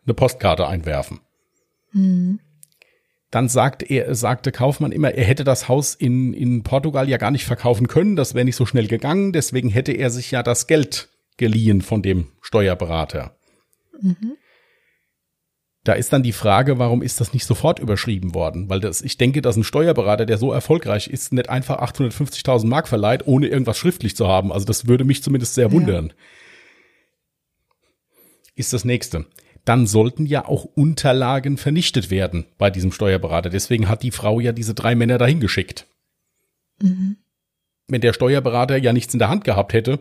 [SPEAKER 2] eine Postkarte einwerfen. Mhm. Dann sagt er, sagte Kaufmann immer, er hätte das Haus in, in Portugal ja gar nicht verkaufen können, das wäre nicht so schnell gegangen, deswegen hätte er sich ja das Geld geliehen von dem Steuerberater. Mhm. Da ist dann die Frage, warum ist das nicht sofort überschrieben worden? Weil das, ich denke, dass ein Steuerberater, der so erfolgreich ist, nicht einfach 850.000 Mark verleiht, ohne irgendwas schriftlich zu haben. Also das würde mich zumindest sehr wundern. Ja. Ist das nächste. Dann sollten ja auch Unterlagen vernichtet werden bei diesem Steuerberater. Deswegen hat die Frau ja diese drei Männer dahin geschickt. Mhm. Wenn der Steuerberater ja nichts in der Hand gehabt hätte,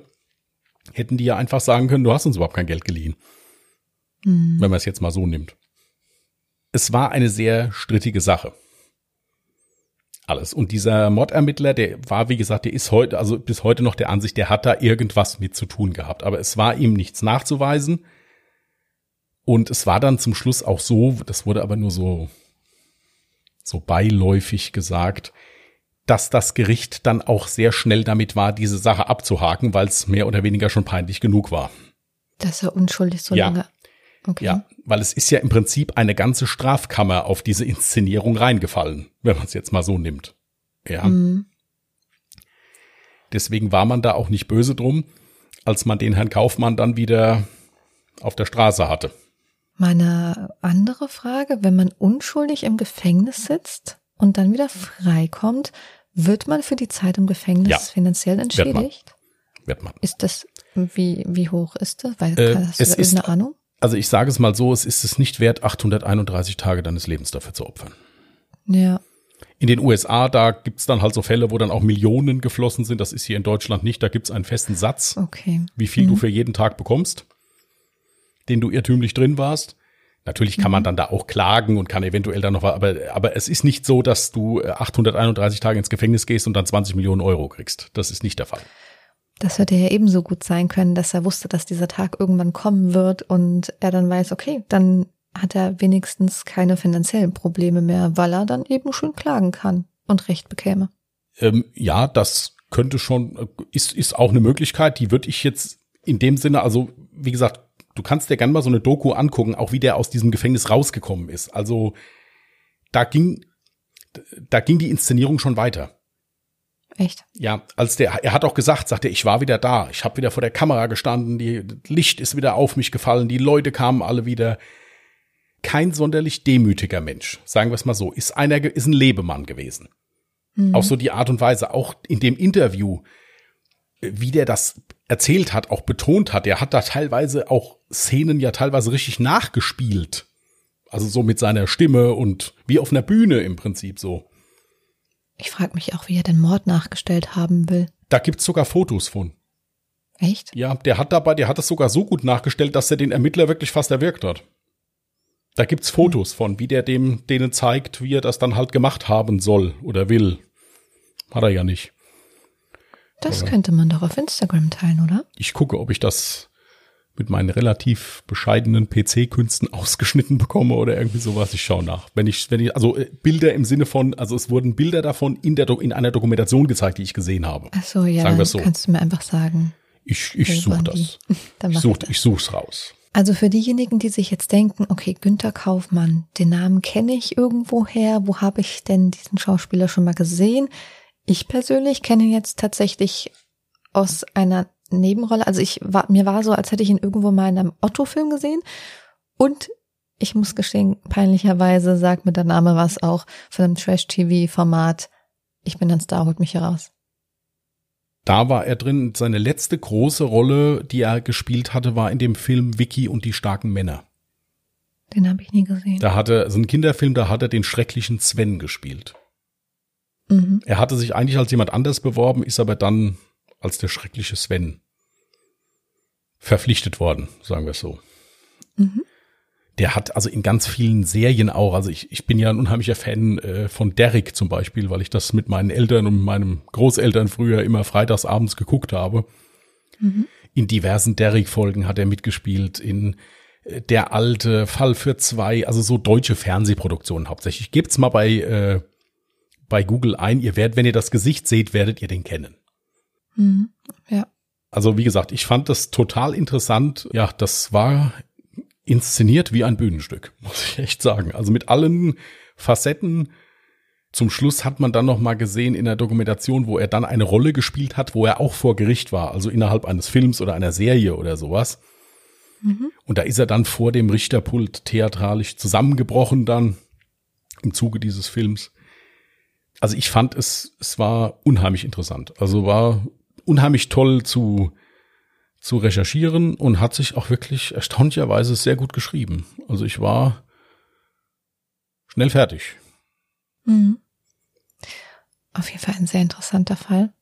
[SPEAKER 2] hätten die ja einfach sagen können, du hast uns überhaupt kein Geld geliehen. Mhm. Wenn man es jetzt mal so nimmt. Es war eine sehr strittige Sache. Alles. Und dieser Mordermittler, der war, wie gesagt, der ist heute, also bis heute noch der Ansicht, der hat da irgendwas mit zu tun gehabt. Aber es war ihm nichts nachzuweisen. Und es war dann zum Schluss auch so, das wurde aber nur so, so beiläufig gesagt, dass das Gericht dann auch sehr schnell damit war, diese Sache abzuhaken, weil es mehr oder weniger schon peinlich genug war.
[SPEAKER 1] Dass er unschuldig so
[SPEAKER 2] ja.
[SPEAKER 1] lange.
[SPEAKER 2] Okay. Ja, weil es ist ja im Prinzip eine ganze Strafkammer auf diese Inszenierung reingefallen, wenn man es jetzt mal so nimmt. Ja. Mhm. Deswegen war man da auch nicht böse drum, als man den Herrn Kaufmann dann wieder auf der Straße hatte.
[SPEAKER 1] Meine andere Frage, wenn man unschuldig im Gefängnis sitzt und dann wieder freikommt, wird man für die Zeit im Gefängnis ja, finanziell entschädigt? Wird
[SPEAKER 2] man. Wird man.
[SPEAKER 1] Ist das, wie, wie hoch ist das? Weil, äh, hast du es ist, Ahnung?
[SPEAKER 2] Also ich sage es mal so, es ist es nicht wert, 831 Tage deines Lebens dafür zu opfern.
[SPEAKER 1] Ja.
[SPEAKER 2] In den USA, da gibt's dann halt so Fälle, wo dann auch Millionen geflossen sind. Das ist hier in Deutschland nicht. Da gibt's einen festen Satz,
[SPEAKER 1] okay.
[SPEAKER 2] wie viel mhm. du für jeden Tag bekommst, den du irrtümlich drin warst. Natürlich kann man mhm. dann da auch klagen und kann eventuell dann noch, aber, aber es ist nicht so, dass du 831 äh, Tage ins Gefängnis gehst und dann 20 Millionen Euro kriegst. Das ist nicht der Fall.
[SPEAKER 1] Das hätte ja ebenso gut sein können, dass er wusste, dass dieser Tag irgendwann kommen wird und er dann weiß, okay, dann hat er wenigstens keine finanziellen Probleme mehr, weil er dann eben schön klagen kann und Recht bekäme.
[SPEAKER 2] Ähm, ja, das könnte schon, äh, ist, ist auch eine Möglichkeit, die würde ich jetzt in dem Sinne, also wie gesagt, du kannst dir gerne mal so eine Doku angucken, auch wie der aus diesem Gefängnis rausgekommen ist. Also da ging, da ging die Inszenierung schon weiter.
[SPEAKER 1] Echt?
[SPEAKER 2] Ja, als der, er hat auch gesagt, sagte ich war wieder da. Ich habe wieder vor der Kamera gestanden, die Licht ist wieder auf mich gefallen, die Leute kamen alle wieder. Kein sonderlich demütiger Mensch, sagen wir es mal so, ist einer, ist ein Lebemann gewesen. Mhm. Auch so die Art und Weise, auch in dem Interview, wie der das erzählt hat, auch betont hat, der hat da teilweise auch Szenen ja teilweise richtig nachgespielt. Also so mit seiner Stimme und wie auf einer Bühne im Prinzip so.
[SPEAKER 1] Ich frage mich auch, wie er den Mord nachgestellt haben will.
[SPEAKER 2] Da gibt's sogar Fotos von.
[SPEAKER 1] Echt?
[SPEAKER 2] Ja, der hat dabei, der hat es sogar so gut nachgestellt, dass er den Ermittler wirklich fast erwirkt hat. Da gibt's Fotos von, wie der dem denen zeigt, wie er das dann halt gemacht haben soll oder will. Hat er ja nicht.
[SPEAKER 1] Das könnte man doch auf Instagram teilen, oder?
[SPEAKER 2] Ich gucke, ob ich das mit meinen relativ bescheidenen PC-Künsten ausgeschnitten bekomme oder irgendwie sowas. Ich schaue nach. Wenn ich, wenn ich, also äh, Bilder im Sinne von, also es wurden Bilder davon in der, in einer Dokumentation gezeigt, die ich gesehen habe.
[SPEAKER 1] Ach so, ja,
[SPEAKER 2] Sagen so.
[SPEAKER 1] kannst du mir einfach sagen.
[SPEAKER 2] Ich, ich suche das. Ich suche, ich such's raus.
[SPEAKER 1] Also für diejenigen, die sich jetzt denken, okay, Günther Kaufmann, den Namen kenne ich irgendwoher, wo habe ich denn diesen Schauspieler schon mal gesehen? Ich persönlich kenne ihn jetzt tatsächlich aus einer Nebenrolle. Also ich war, mir war so, als hätte ich ihn irgendwo mal in einem Otto-Film gesehen. Und ich muss gestehen, peinlicherweise sagt mir der Name was auch von einem Trash-TV-Format. Ich bin ein Star, holt mich heraus.
[SPEAKER 2] Da war er drin. Seine letzte große Rolle, die er gespielt hatte, war in dem Film Vicky und die starken Männer.
[SPEAKER 1] Den habe ich nie gesehen.
[SPEAKER 2] Da hatte, so ein Kinderfilm, da hat er den schrecklichen Sven gespielt.
[SPEAKER 1] Mhm.
[SPEAKER 2] Er hatte sich eigentlich als jemand anders beworben, ist aber dann als der schreckliche Sven verpflichtet worden, sagen wir es so.
[SPEAKER 1] Mhm.
[SPEAKER 2] Der hat also in ganz vielen Serien auch, also ich, ich bin ja ein unheimlicher Fan äh, von Derrick zum Beispiel, weil ich das mit meinen Eltern und meinen Großeltern früher immer freitags abends geguckt habe.
[SPEAKER 1] Mhm.
[SPEAKER 2] In diversen Derrick-Folgen hat er mitgespielt, in äh, Der alte Fall für zwei, also so deutsche Fernsehproduktionen hauptsächlich. Gebt's mal bei, äh, bei Google ein, ihr werdet, wenn ihr das Gesicht seht, werdet ihr den kennen.
[SPEAKER 1] Mhm. Ja.
[SPEAKER 2] Also wie gesagt, ich fand das total interessant. Ja, das war inszeniert wie ein Bühnenstück, muss ich echt sagen. Also mit allen Facetten. Zum Schluss hat man dann noch mal gesehen in der Dokumentation, wo er dann eine Rolle gespielt hat, wo er auch vor Gericht war, also innerhalb eines Films oder einer Serie oder sowas.
[SPEAKER 1] Mhm.
[SPEAKER 2] Und da ist er dann vor dem Richterpult theatralisch zusammengebrochen dann im Zuge dieses Films. Also ich fand es, es war unheimlich interessant. Also war unheimlich toll zu, zu recherchieren und hat sich auch wirklich erstaunlicherweise sehr gut geschrieben. Also ich war schnell fertig.
[SPEAKER 1] Mhm. Auf jeden Fall ein sehr interessanter Fall.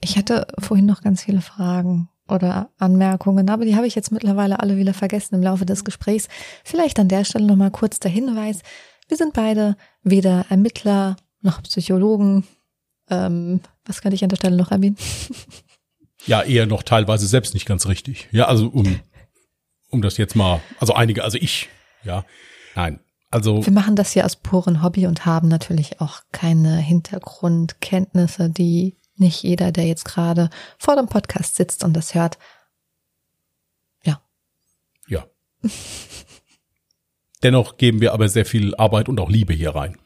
[SPEAKER 1] Ich hatte vorhin noch ganz viele Fragen oder Anmerkungen, aber die habe ich jetzt mittlerweile alle wieder vergessen im Laufe des Gesprächs. Vielleicht an der Stelle nochmal kurz der Hinweis. Wir sind beide weder Ermittler noch Psychologen. Ähm, was kann ich an der Stelle noch erwähnen?
[SPEAKER 2] Ja, eher noch teilweise selbst nicht ganz richtig. Ja, also um, um das jetzt mal, also einige, also ich, ja, nein, also
[SPEAKER 1] Wir machen das hier aus purem Hobby und haben natürlich auch keine Hintergrundkenntnisse, die nicht jeder, der jetzt gerade vor dem Podcast sitzt und das hört, ja,
[SPEAKER 2] ja. Dennoch geben wir aber sehr viel Arbeit und auch Liebe hier rein.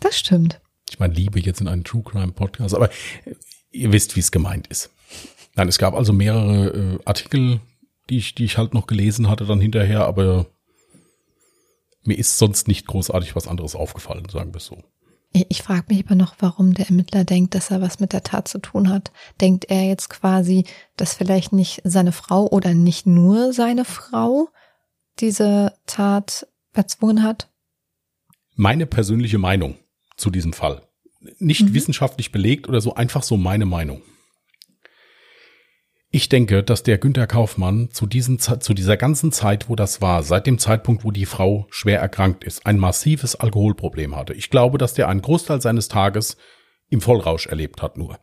[SPEAKER 1] das stimmt.
[SPEAKER 2] Ich meine, Liebe jetzt in einen True Crime Podcast, aber ihr wisst, wie es gemeint ist. Nein, es gab also mehrere äh, Artikel, die ich, die ich halt noch gelesen hatte dann hinterher, aber mir ist sonst nicht großartig was anderes aufgefallen, sagen wir es so.
[SPEAKER 1] Ich, ich frage mich aber noch, warum der Ermittler denkt, dass er was mit der Tat zu tun hat. Denkt er jetzt quasi, dass vielleicht nicht seine Frau oder nicht nur seine Frau diese Tat erzwungen hat?
[SPEAKER 2] Meine persönliche Meinung zu diesem Fall. Nicht
[SPEAKER 1] Mhm.
[SPEAKER 2] wissenschaftlich belegt oder so, einfach so meine Meinung. Ich denke, dass der Günther Kaufmann zu, diesen, zu dieser ganzen Zeit, wo das war, seit dem Zeitpunkt, wo die Frau schwer erkrankt ist, ein massives Alkoholproblem hatte. Ich glaube, dass der einen Großteil seines Tages im Vollrausch erlebt hat nur.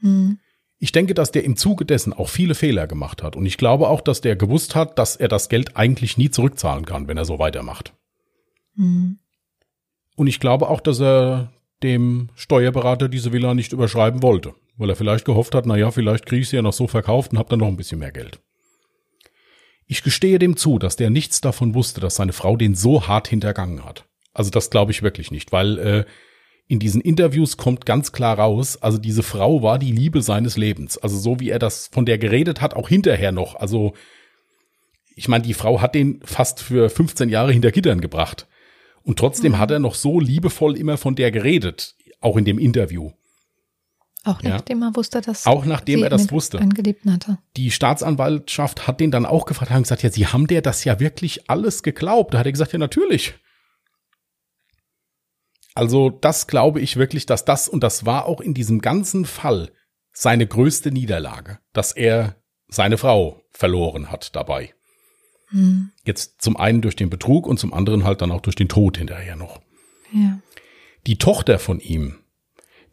[SPEAKER 1] Hm.
[SPEAKER 2] Ich denke, dass der im Zuge dessen auch viele Fehler gemacht hat. Und ich glaube auch, dass der gewusst hat, dass er das Geld eigentlich nie zurückzahlen kann, wenn er so weitermacht.
[SPEAKER 1] Hm.
[SPEAKER 2] Und ich glaube auch, dass er dem Steuerberater diese Villa nicht überschreiben wollte, weil er vielleicht gehofft hat, na ja, vielleicht kriege ich sie ja noch so verkauft und habe dann noch ein bisschen mehr Geld. Ich gestehe dem zu, dass der nichts davon wusste, dass seine Frau den so hart hintergangen hat. Also das glaube ich wirklich nicht, weil äh, in diesen Interviews kommt ganz klar raus, also diese Frau war die Liebe seines Lebens. Also so wie er das von der geredet hat, auch hinterher noch. Also ich meine, die Frau hat den fast für 15 Jahre hinter Gittern gebracht. Und trotzdem
[SPEAKER 1] Mhm.
[SPEAKER 2] hat er noch so liebevoll immer von der geredet, auch in dem Interview.
[SPEAKER 1] Auch
[SPEAKER 2] Ja.
[SPEAKER 1] nachdem er wusste, dass
[SPEAKER 2] Auch nachdem er das wusste.
[SPEAKER 1] hatte.
[SPEAKER 2] Die Staatsanwaltschaft hat den dann auch gefragt, haben gesagt, ja, sie haben der das ja wirklich alles geglaubt. Da hat er gesagt, ja, natürlich. Also das glaube ich wirklich, dass das, und das war auch in diesem ganzen Fall seine größte Niederlage, dass er seine Frau verloren hat dabei.
[SPEAKER 1] Hm.
[SPEAKER 2] Jetzt zum einen durch den Betrug und zum anderen halt dann auch durch den Tod hinterher noch.
[SPEAKER 1] Ja.
[SPEAKER 2] Die Tochter von ihm,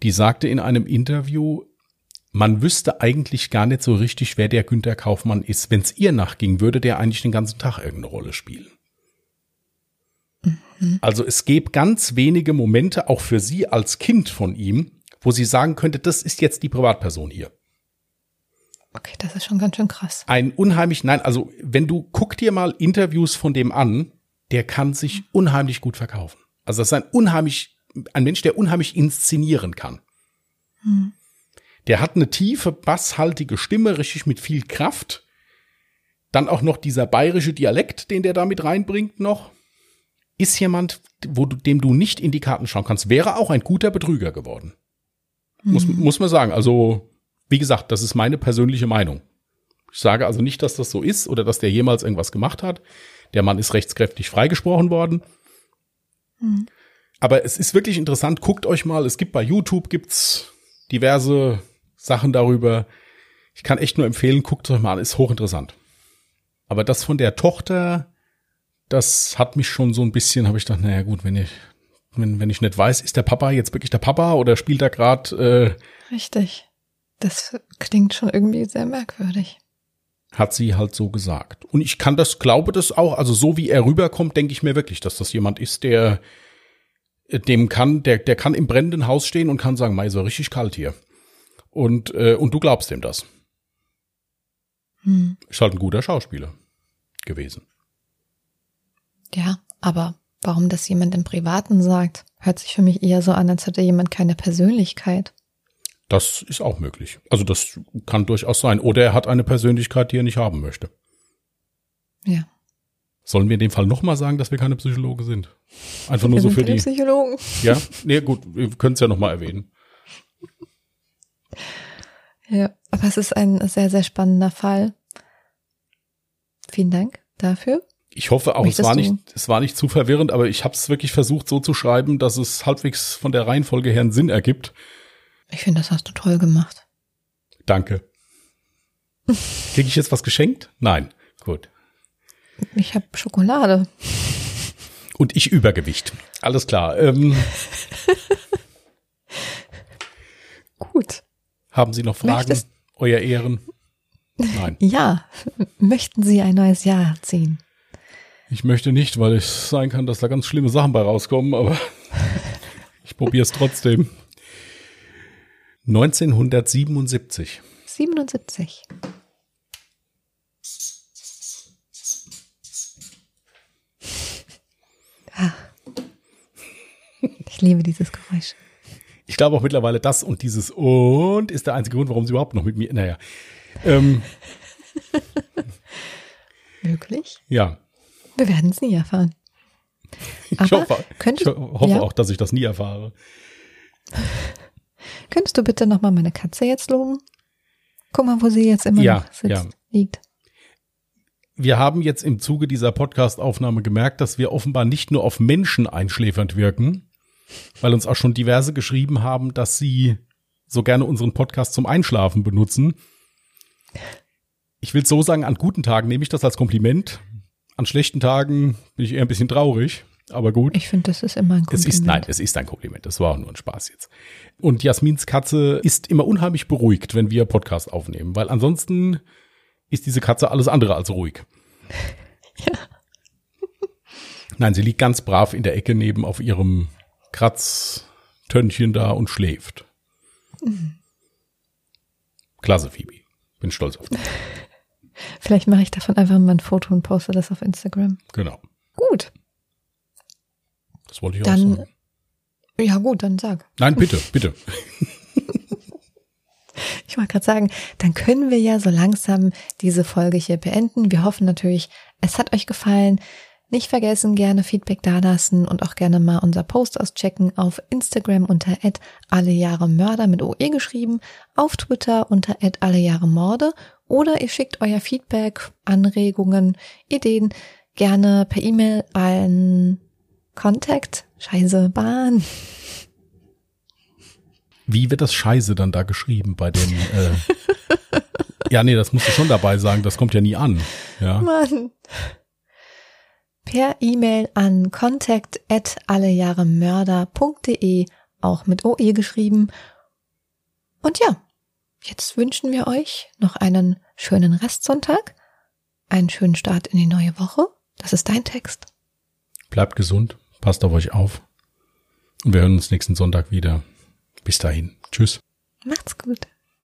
[SPEAKER 2] die sagte in einem Interview, man wüsste eigentlich gar nicht so richtig, wer der Günter Kaufmann ist. Wenn es ihr nachging, würde der eigentlich den ganzen Tag irgendeine Rolle spielen. Also es gäbe ganz wenige Momente, auch für sie als Kind von ihm, wo sie sagen könnte, das ist jetzt die Privatperson hier.
[SPEAKER 1] Okay, das ist schon ganz schön krass.
[SPEAKER 2] Ein unheimlich, nein, also wenn du, guck dir mal Interviews von dem an, der kann sich unheimlich gut verkaufen. Also das ist ein unheimlich, ein Mensch, der unheimlich inszenieren kann.
[SPEAKER 1] Hm.
[SPEAKER 2] Der hat eine tiefe, basshaltige Stimme, richtig mit viel Kraft. Dann auch noch dieser bayerische Dialekt, den der da mit reinbringt noch. Ist jemand, wo du, dem du nicht in die Karten schauen kannst, wäre auch ein guter Betrüger geworden. Muss, muss man sagen. Also, wie gesagt, das ist meine persönliche Meinung. Ich sage also nicht, dass das so ist oder dass der jemals irgendwas gemacht hat. Der Mann ist rechtskräftig freigesprochen worden.
[SPEAKER 1] Hm.
[SPEAKER 2] Aber es ist wirklich interessant. Guckt euch mal. Es gibt bei YouTube gibt's diverse Sachen darüber. Ich kann echt nur empfehlen. Guckt euch mal an. Ist hochinteressant. Aber das von der Tochter, das hat mich schon so ein bisschen. Habe ich gedacht, naja gut, wenn ich wenn, wenn ich nicht weiß, ist der Papa jetzt wirklich der Papa oder spielt er gerade äh,
[SPEAKER 1] Richtig. Das klingt schon irgendwie sehr merkwürdig.
[SPEAKER 2] hat sie halt so gesagt. Und ich kann das, glaube das auch, also so wie er rüberkommt, denke ich mir wirklich, dass das jemand ist, der äh, dem kann, der, der kann im brennenden Haus stehen und kann sagen, mei, so richtig kalt hier. Und, äh, und du glaubst ihm das.
[SPEAKER 1] Hm.
[SPEAKER 2] Ist halt ein guter Schauspieler gewesen.
[SPEAKER 1] Ja, aber warum das jemand im Privaten sagt, hört sich für mich eher so an, als hätte jemand keine Persönlichkeit.
[SPEAKER 2] Das ist auch möglich. Also das kann durchaus sein. Oder er hat eine Persönlichkeit, die er nicht haben möchte.
[SPEAKER 1] Ja.
[SPEAKER 2] Sollen wir in dem Fall nochmal sagen, dass wir keine Psychologe sind? Einfach nur
[SPEAKER 1] Wir
[SPEAKER 2] so für
[SPEAKER 1] keine
[SPEAKER 2] die.
[SPEAKER 1] Psychologen.
[SPEAKER 2] Ja, nee, gut, wir können es ja nochmal erwähnen.
[SPEAKER 1] Ja, aber es ist ein sehr, sehr spannender Fall. Vielen Dank dafür.
[SPEAKER 2] Ich hoffe auch, es war nicht, es war nicht zu verwirrend, aber ich habe es wirklich versucht so zu schreiben, dass es halbwegs von der Reihenfolge her einen Sinn ergibt.
[SPEAKER 1] Ich finde, das hast du toll gemacht.
[SPEAKER 2] Danke. Kriege ich jetzt was geschenkt? Nein. Gut.
[SPEAKER 1] Ich habe Schokolade.
[SPEAKER 2] Und ich Übergewicht. Alles klar. Ähm,
[SPEAKER 1] Gut.
[SPEAKER 2] haben Sie noch Fragen?
[SPEAKER 1] Möchtest-
[SPEAKER 2] Euer Ehren? Nein.
[SPEAKER 1] Ja, möchten Sie ein neues Jahr ziehen?
[SPEAKER 2] Ich möchte nicht, weil es sein kann, dass da ganz schlimme Sachen bei rauskommen, aber ich probiere es trotzdem. 1977.
[SPEAKER 1] 77. Ah. Ich liebe dieses Geräusch.
[SPEAKER 2] Ich glaube auch mittlerweile das und dieses und ist der einzige Grund, warum sie überhaupt noch mit mir. Naja. Ähm,
[SPEAKER 1] Wirklich?
[SPEAKER 2] ja.
[SPEAKER 1] Wir werden es nie erfahren.
[SPEAKER 2] Ich
[SPEAKER 1] Aber
[SPEAKER 2] hoffe, ich hoffe
[SPEAKER 1] ja.
[SPEAKER 2] auch, dass ich das nie erfahre.
[SPEAKER 1] Könntest du bitte nochmal meine Katze jetzt loben? Guck mal, wo sie jetzt immer
[SPEAKER 2] Ja,
[SPEAKER 1] noch sitzt,
[SPEAKER 2] ja.
[SPEAKER 1] liegt.
[SPEAKER 2] Wir haben jetzt im Zuge dieser Podcast-Aufnahme gemerkt, dass wir offenbar nicht nur auf Menschen einschläfernd wirken, weil uns auch schon diverse geschrieben haben, dass sie so gerne unseren Podcast zum Einschlafen benutzen. Ich will so sagen, an guten Tagen nehme ich das als Kompliment. An schlechten Tagen bin ich eher ein bisschen traurig, aber gut.
[SPEAKER 1] Ich finde, das ist immer ein
[SPEAKER 2] Es
[SPEAKER 1] Kompliment.
[SPEAKER 2] ist, nein, es ist ein Kompliment. Das war auch nur ein Spaß jetzt. Und Jasmins Katze ist immer unheimlich beruhigt, wenn wir Podcast aufnehmen, weil ansonsten ist diese Katze alles andere als ruhig.
[SPEAKER 1] Ja.
[SPEAKER 2] Nein, sie liegt ganz brav in der Ecke neben auf ihrem Kratztönchen da und schläft. Klasse, Phoebe. Bin stolz auf dich.
[SPEAKER 1] Vielleicht mache ich davon einfach mal ein Foto und poste das auf Instagram.
[SPEAKER 2] Genau.
[SPEAKER 1] Gut.
[SPEAKER 2] Das wollte ich
[SPEAKER 1] Dann-
[SPEAKER 2] auch sagen.
[SPEAKER 1] Ja, gut, dann sag.
[SPEAKER 2] Nein, bitte, bitte.
[SPEAKER 1] Ich wollte gerade sagen, dann können wir ja so langsam diese Folge hier beenden. Wir hoffen natürlich, es hat euch gefallen. Nicht vergessen, gerne Feedback dalassen und auch gerne mal unser Post auschecken auf Instagram unter alle Jahre Mörder mit OE geschrieben, auf Twitter unter alle Jahre Morde oder ihr schickt euer Feedback, Anregungen, Ideen gerne per E-Mail an Contact, Scheiße, Bahn,
[SPEAKER 2] Wie wird das Scheiße dann da geschrieben bei den, äh, ja, nee, das musst du schon dabei sagen, das kommt ja nie an. Ja.
[SPEAKER 1] Mann. Per E-Mail an contact at allejahremörder.de, auch mit OE geschrieben. Und ja, jetzt wünschen wir euch noch einen schönen Restsonntag, einen schönen Start in die neue Woche. Das ist dein Text.
[SPEAKER 2] Bleibt gesund, passt auf euch auf. Und wir hören uns nächsten Sonntag wieder. Bis dahin. Tschüss.
[SPEAKER 1] Macht's gut.